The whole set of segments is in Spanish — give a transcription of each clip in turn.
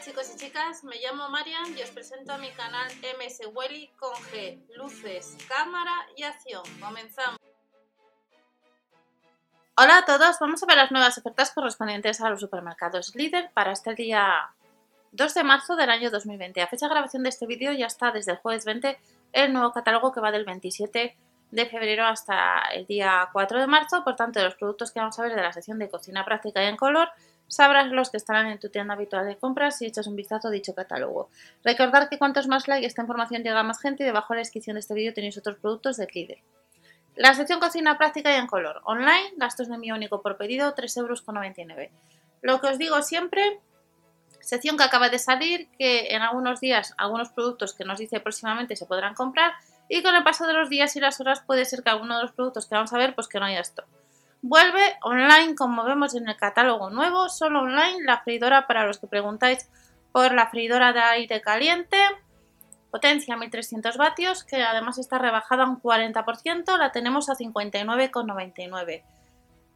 chicos y chicas, me llamo Marian y os presento a mi canal MS Welly con G, luces, cámara y acción. Comenzamos. Hola a todos, vamos a ver las nuevas ofertas correspondientes a los supermercados líder para este día 2 de marzo del año 2020. A fecha de grabación de este vídeo ya está desde el jueves 20 el nuevo catálogo que va del 27 de febrero hasta el día 4 de marzo. Por tanto, los productos que vamos a ver de la sección de cocina práctica y en color, sabrás los que estarán en tu tienda habitual de compras si echas un vistazo a dicho catálogo. Recordar que cuantos más like esta información llega a más gente y debajo de la descripción de este vídeo tenéis otros productos de líder. La sección cocina práctica y en color. Online, gastos de envío único por pedido, 3,99 euros. Lo que os digo siempre, sección que acaba de salir, que en algunos días algunos productos que nos dice próximamente se podrán comprar y con el paso de los días y las horas puede ser que alguno de los productos que vamos a ver pues que no haya esto. Vuelve online, como vemos en el catálogo nuevo, solo online, la freidora para los que preguntáis por la freidora de aire caliente, potencia 1300 vatios, que además está rebajada un 40%, la tenemos a 59,99.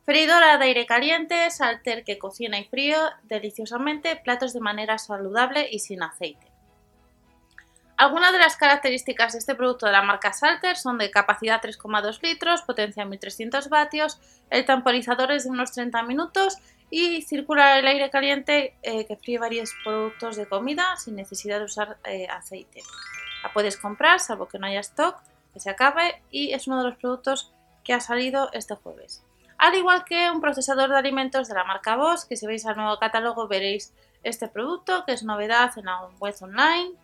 Freidora de aire caliente, salter que cocina y frío deliciosamente, platos de manera saludable y sin aceite. Algunas de las características de este producto de la marca Salter son de capacidad 3,2 litros, potencia 1300 vatios, el temporizador es de unos 30 minutos y circula el aire caliente eh, que fríe varios productos de comida sin necesidad de usar eh, aceite. La puedes comprar salvo que no haya stock, que se acabe y es uno de los productos que ha salido este jueves. Al igual que un procesador de alimentos de la marca Bosch, que si veis al nuevo catálogo veréis este producto que es novedad en la web online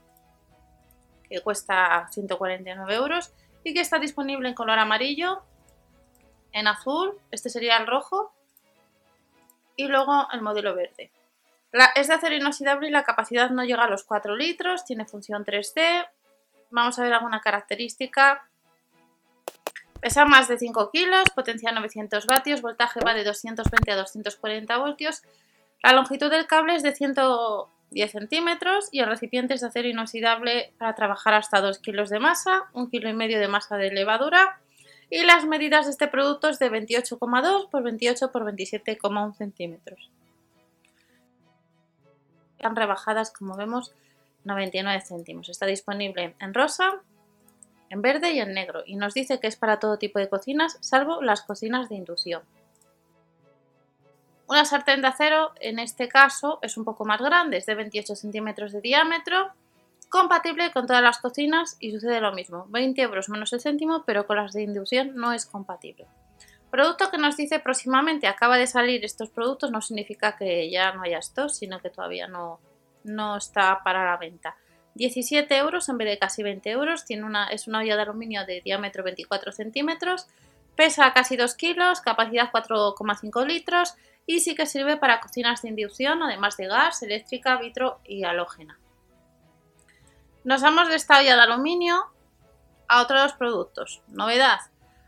que cuesta 149 euros y que está disponible en color amarillo, en azul, este sería el rojo, y luego el modelo verde. es de acero inoxidable y la capacidad no llega a los 4 litros, tiene función 3D. Vamos a ver alguna característica. Pesa más de 5 kilos, potencia 900 vatios, voltaje va de 220 a 240 voltios. La longitud del cable es de 100 10 centímetros y el recipiente es de acero inoxidable para trabajar hasta 2 kilos de masa, 1 kilo y medio de masa de levadura y las medidas de este producto es de 28,2 por 28 por 27,1 centímetros. Están rebajadas como vemos 99 céntimos. Está disponible en rosa, en verde y en negro y nos dice que es para todo tipo de cocinas salvo las cocinas de inducción. Una sartén de acero, en este caso, es un poco más grande, es de 28 centímetros de diámetro, compatible con todas las cocinas y sucede lo mismo, 20 euros menos el céntimo, pero con las de inducción no es compatible. Producto que nos dice próximamente acaba de salir estos productos no significa que ya no haya estos, sino que todavía no, no está para la venta. 17 euros en vez de casi 20 euros, tiene una, es una olla de aluminio de diámetro 24 centímetros, pesa casi 2 kilos, capacidad 4,5 litros y sí que sirve para cocinas de inducción, además de gas, eléctrica, vitro y halógena. Nos vamos de esta olla de aluminio a otros productos. Novedad,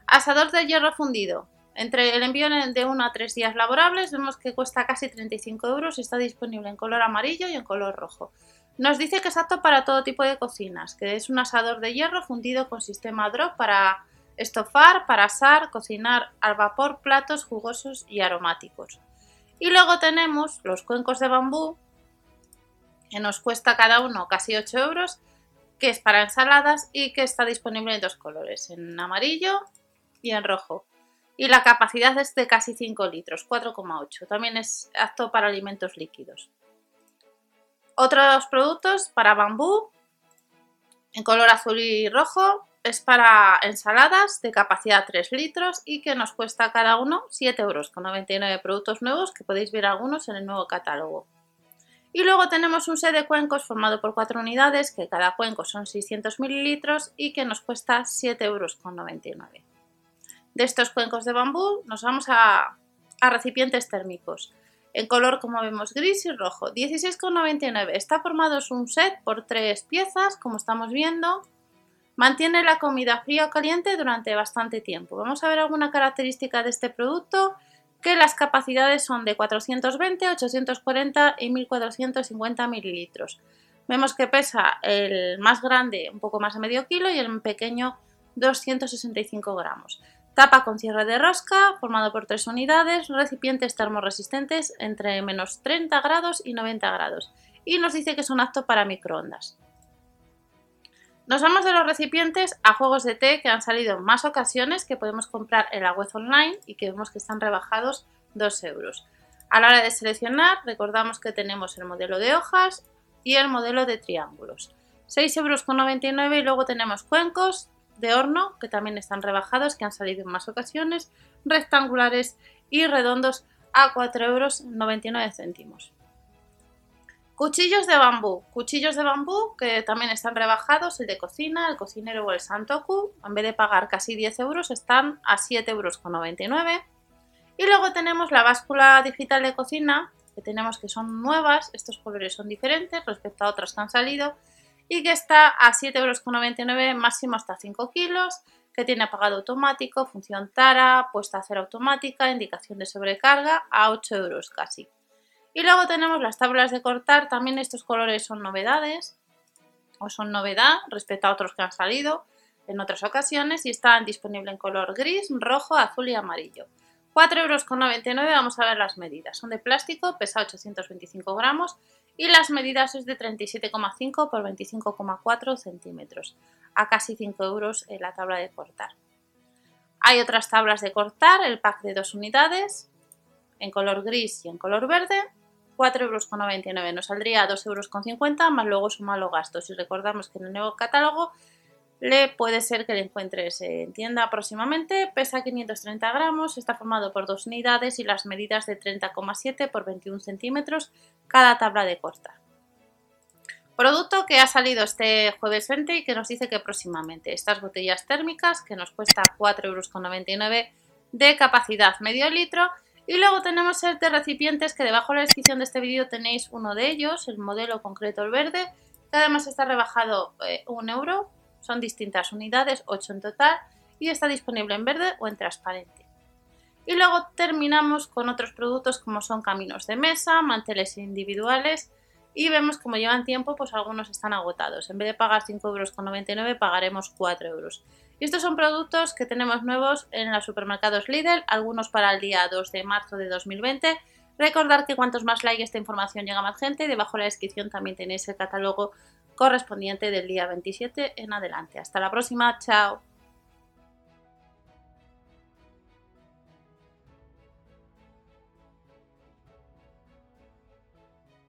asador de hierro fundido. Entre el envío de 1 a 3 días laborables vemos que cuesta casi 35 euros y está disponible en color amarillo y en color rojo. Nos dice que es apto para todo tipo de cocinas, que es un asador de hierro fundido con sistema drop para estofar, para asar, cocinar al vapor platos jugosos y aromáticos. Y luego tenemos los cuencos de bambú, que nos cuesta cada uno casi 8 euros, que es para ensaladas y que está disponible en dos colores, en amarillo y en rojo. Y la capacidad es de casi 5 litros, 4,8. También es apto para alimentos líquidos. Otros productos para bambú, en color azul y rojo, es para ensaladas de capacidad 3 litros y que nos cuesta cada uno 7 euros con 99 productos nuevos que podéis ver algunos en el nuevo catálogo. Y luego tenemos un set de cuencos formado por 4 unidades que cada cuenco son 600 mililitros y que nos cuesta 7 euros con 99. De estos cuencos de bambú nos vamos a, a recipientes térmicos en color como vemos gris y rojo 16,99 está formado un set por tres piezas como estamos viendo Mantiene la comida fría o caliente durante bastante tiempo. Vamos a ver alguna característica de este producto que las capacidades son de 420, 840 y 1450 mililitros. Vemos que pesa el más grande un poco más de medio kilo y el pequeño 265 gramos. Tapa con cierre de rosca, formado por tres unidades, recipientes termoresistentes entre menos 30 grados y 90 grados y nos dice que son aptos para microondas. Nos vamos de los recipientes a juegos de té que han salido en más ocasiones que podemos comprar en la web online y que vemos que están rebajados 2 euros. A la hora de seleccionar, recordamos que tenemos el modelo de hojas y el modelo de triángulos. 6,99 euros y luego tenemos cuencos de horno que también están rebajados, que han salido en más ocasiones, rectangulares y redondos a 4,99 euros. Cuchillos de bambú. Cuchillos de bambú que también están rebajados, el de cocina, el cocinero o el santoku. En vez de pagar casi 10 euros, están a 7,99 euros. Y luego tenemos la báscula digital de cocina, que tenemos que son nuevas. Estos colores son diferentes respecto a otras que han salido. Y que está a 7,99 euros, máximo hasta 5 kilos. Que tiene apagado automático, función Tara, puesta a cero automática, indicación de sobrecarga, a 8 euros casi. Y luego tenemos las tablas de cortar, también estos colores son novedades, o son novedad respecto a otros que han salido en otras ocasiones y están disponibles en color gris, rojo, azul y amarillo. 4,99 euros, vamos a ver las medidas. Son de plástico, pesa 825 gramos y las medidas es de 37,5 por 25,4 centímetros, a casi 5 euros en la tabla de cortar. Hay otras tablas de cortar, el pack de dos unidades, en color gris y en color verde, 4,99 euros. Nos saldría 2,50 euros más luego suma los gastos. Y recordamos que en el nuevo catálogo le puede ser que le encuentres en tienda próximamente. Pesa 530 gramos, está formado por dos unidades y las medidas de 30,7 por 21 centímetros cada tabla de cortar. Producto que ha salido este jueves 20 y que nos dice que próximamente estas botellas térmicas que nos cuesta 4,99 euros de capacidad medio litro y luego tenemos el recipientes que debajo de la descripción de este vídeo tenéis uno de ellos, el modelo concreto el verde, que además está rebajado eh, un euro, son distintas unidades, 8 en total, y está disponible en verde o en transparente. Y luego terminamos con otros productos como son caminos de mesa, manteles individuales y vemos como llevan tiempo, pues algunos están agotados. En vez de pagar 5,99 euros pagaremos 4 euros. Y estos son productos que tenemos nuevos en los supermercados Lidl, algunos para el día 2 de marzo de 2020. Recordar que cuantos más likes esta información llega a más gente, debajo de la descripción también tenéis el catálogo correspondiente del día 27 en adelante. Hasta la próxima, chao.